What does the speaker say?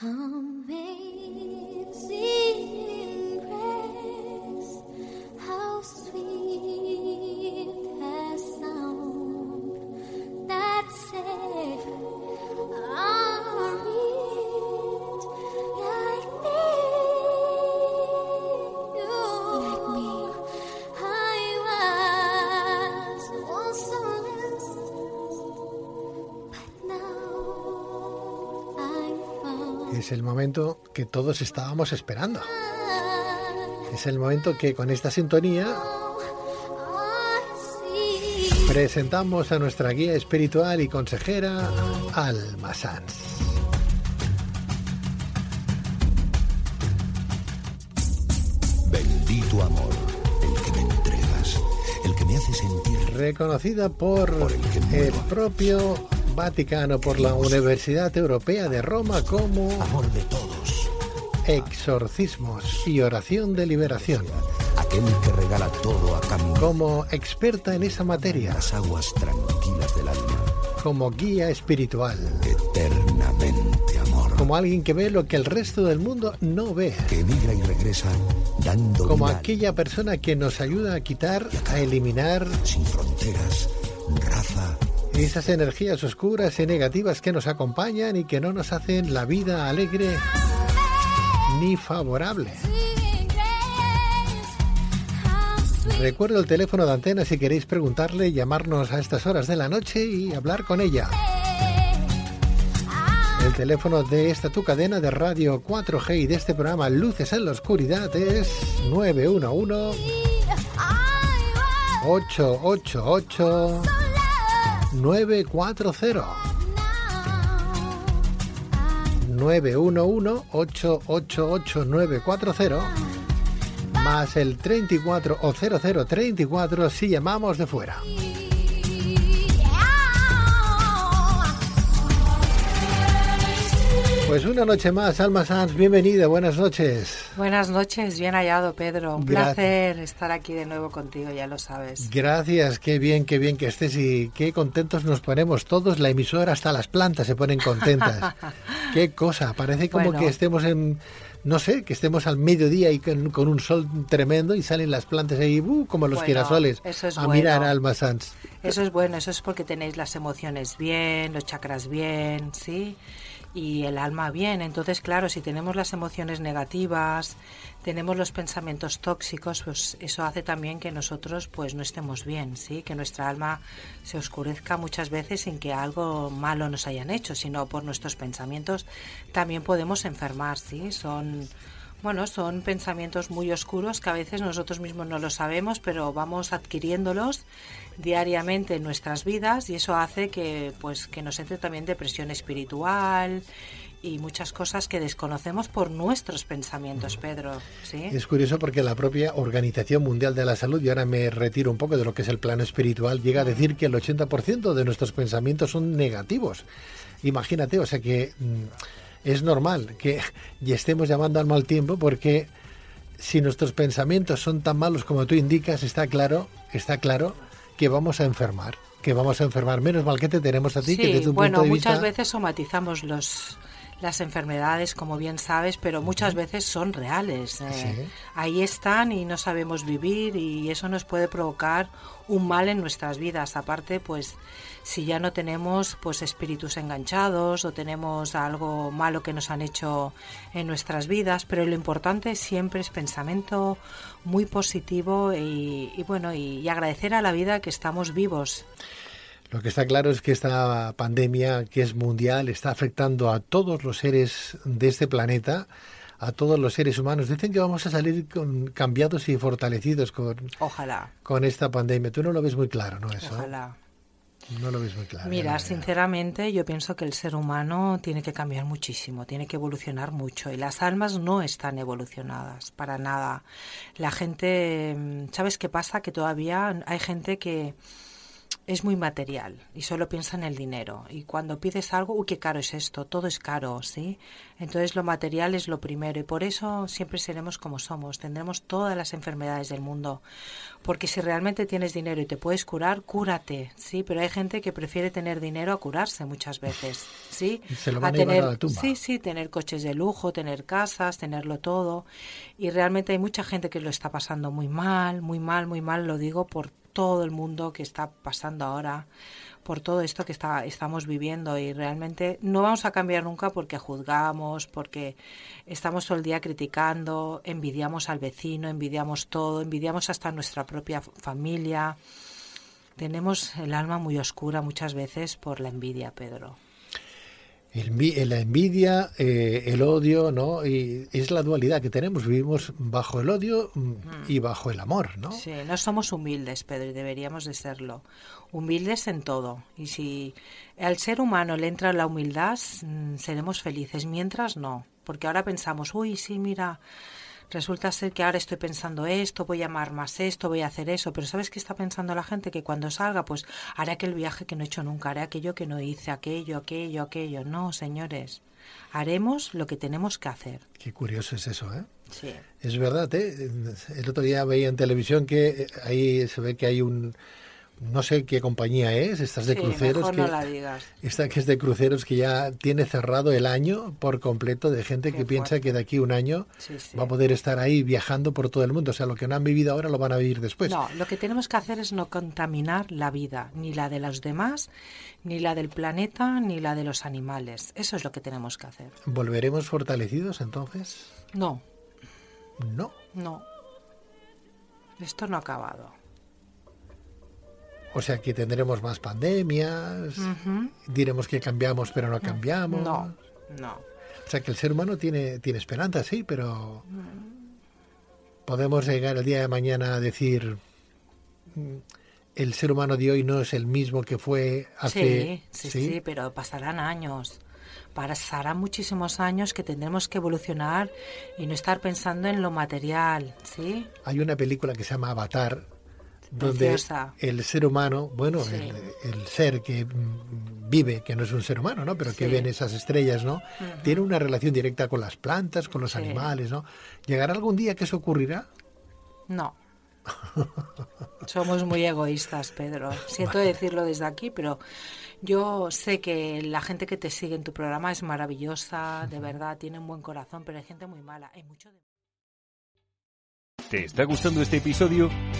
Amazing. Es el momento que todos estábamos esperando. Es el momento que con esta sintonía presentamos a nuestra guía espiritual y consejera, Alma Sanz. Bendito amor, el que me entregas, el que me hace sentir reconocida por, el propio Vaticano por la Universidad Europea de Roma como amor de todos, exorcismos y oración de liberación. aquel que regala todo a cambio Como experta en esa materia, las aguas tranquilas del alma, como guía espiritual, eternamente amor, como alguien que ve lo que el resto del mundo no ve, que emigra y regresa dando como vida aquella persona que nos ayuda a quitar, a eliminar sin fronteras, raza, esas energías oscuras y negativas que nos acompañan y que no nos hacen la vida alegre ni favorable. Recuerdo el teléfono de antena si queréis preguntarle, llamarnos a estas horas de la noche y hablar con ella. El teléfono de esta tu cadena de radio 4G y de este programa Luces en la Oscuridad es 911 888 940 911 888 940 más el 34 o 0034 si llamamos de fuera. Pues una noche más, Alma Sanz, bienvenida, buenas noches. Buenas noches, bien hallado Pedro. Un Gracias. placer estar aquí de nuevo contigo, ya lo sabes. Gracias, qué bien, qué bien que estés y qué contentos nos ponemos todos. La emisora, hasta las plantas se ponen contentas. qué cosa, parece como Bueno. que estemos en, no sé, que estemos al mediodía y con, con un sol tremendo y salen las plantas ahí uh, como los Bueno, girasoles eso es a bueno. mirar a Alma Sanz. Eso es bueno, eso es porque tenéis las emociones bien, los chakras bien, ¿sí? Y el alma bien. Entonces, claro, si tenemos las emociones negativas, tenemos los pensamientos tóxicos, pues eso hace también que nosotros pues no estemos bien, ¿sí? Que nuestra alma se oscurezca muchas veces sin que algo malo nos hayan hecho, sino por nuestros pensamientos también podemos enfermar, ¿sí? Son bueno, son pensamientos muy oscuros que a veces nosotros mismos no lo sabemos, pero vamos adquiriéndolos diariamente en nuestras vidas y eso hace que pues que nos entre también depresión espiritual y muchas cosas que desconocemos por nuestros pensamientos, Pedro, ¿sí? Es curioso porque la propia Organización Mundial de la Salud, y ahora me retiro un poco de lo que es el plano espiritual, llega a decir que el 80% de nuestros pensamientos son negativos. Imagínate, o sea que mm, es normal que y estemos llamando al mal tiempo porque si nuestros pensamientos son tan malos como tú indicas, está claro, está claro que vamos a enfermar, que vamos a enfermar. Menos mal que te tenemos a ti, que Sí, desde tu bueno, punto de muchas vista... veces somatizamos los las enfermedades, como bien sabes, pero muchas veces son reales. eh. Sí. Ahí están y no sabemos vivir y eso nos puede provocar un mal en nuestras vidas. Aparte, pues si ya no tenemos pues espíritus enganchados o tenemos algo malo que nos han hecho en nuestras vidas, pero lo importante siempre es pensamiento muy positivo y, y bueno y, y agradecer a la vida que estamos vivos. Lo que está claro es que esta pandemia, que es mundial, está afectando a todos los seres de este planeta, a todos los seres humanos. Dicen que vamos a salir con, cambiados y fortalecidos con, Ojalá, con esta pandemia. Tú no lo ves muy claro, ¿no? Eso. ojalá. No lo ves muy claro. Mira, no. sinceramente yo pienso que el ser humano tiene que cambiar muchísimo, tiene que evolucionar mucho y las almas no están evolucionadas para nada. La gente, mm, ¿sabes qué pasa? Que todavía hay gente que es muy material y solo piensa en el dinero. Y cuando pides algo, uy, qué caro es esto, todo es caro, ¿sí? Entonces lo material es lo primero y por eso siempre seremos como somos, tendremos todas las enfermedades del mundo. Porque si realmente tienes dinero y te puedes curar, cúrate, ¿sí? Pero hay gente que prefiere tener dinero a curarse muchas veces, ¿sí? Se lo van a, a, tener, a la tumba. Sí, sí, tener coches de lujo, tener casas, tenerlo todo. Y realmente hay mucha gente que lo está pasando muy mal, muy mal, muy mal, lo digo por todo el mundo que está pasando ahora, por todo esto que está, estamos viviendo y realmente no vamos a cambiar nunca porque juzgamos, porque estamos todo el día criticando, envidiamos al vecino, envidiamos todo, envidiamos hasta nuestra propia familia. Tenemos el alma muy oscura muchas veces por la envidia, Pedro. El, la envidia, eh, el odio, ¿no? Y es la dualidad que tenemos. Vivimos bajo el odio mm, y bajo el amor, ¿no? Sí, no somos humildes, Pedro, y deberíamos de serlo. Humildes en todo. Y si al ser humano le entra la humildad, mm, seremos felices. Mientras no. Porque ahora pensamos, uy, sí, mira, resulta ser que ahora estoy pensando esto, voy a amar más esto, voy a hacer eso, pero ¿sabes qué está pensando la gente? Que cuando salga, pues haré aquel viaje que no he hecho nunca, haré aquello que no hice, aquello, aquello, aquello. No, señores, haremos lo que tenemos que hacer. Qué curioso es eso, ¿eh? Sí. Es verdad, ¿eh? El otro día veía en televisión que ahí se ve que hay un no sé qué compañía es, estas de Sí, cruceros. que, no la digas. Esta que es de cruceros que ya tiene cerrado el año por completo de gente Qué que piensa que de aquí a un año Sí, sí. va a poder estar ahí viajando por todo el mundo. O sea, lo que no han vivido ahora lo van a vivir después. No, lo que tenemos que hacer es no contaminar la vida, ni la de los demás, ni la del planeta, ni la de los animales. Eso es lo que tenemos que hacer. ¿Volveremos fortalecidos entonces? No, No. no. Esto no ha acabado. O sea, que tendremos más pandemias, diremos que cambiamos pero no cambiamos. No, no. O sea, que el ser humano tiene, tiene esperanza, sí, pero podemos llegar el día de mañana a decir mm, el ser humano de hoy no es el mismo que fue hace... Sí, sí, sí, pero pasarán años. Pasarán muchísimos años que tendremos que evolucionar y no estar pensando en lo material, ¿sí? Hay una película que se llama Avatar, donde Preciosa. el ser humano, bueno, Sí. el, el ser que vive, que no es un ser humano, ¿no? Pero que Sí. ven esas estrellas, ¿no? Tiene una relación directa con las plantas, con los Sí. animales, ¿no? ¿Llegará algún día que eso ocurrirá? No. Somos muy egoístas, Pedro. Siento decirlo desde aquí, pero yo sé que la gente que te sigue en tu programa es maravillosa, de verdad, tiene un buen corazón, pero hay gente muy mala. Hay mucho de... ¿Te está gustando este episodio?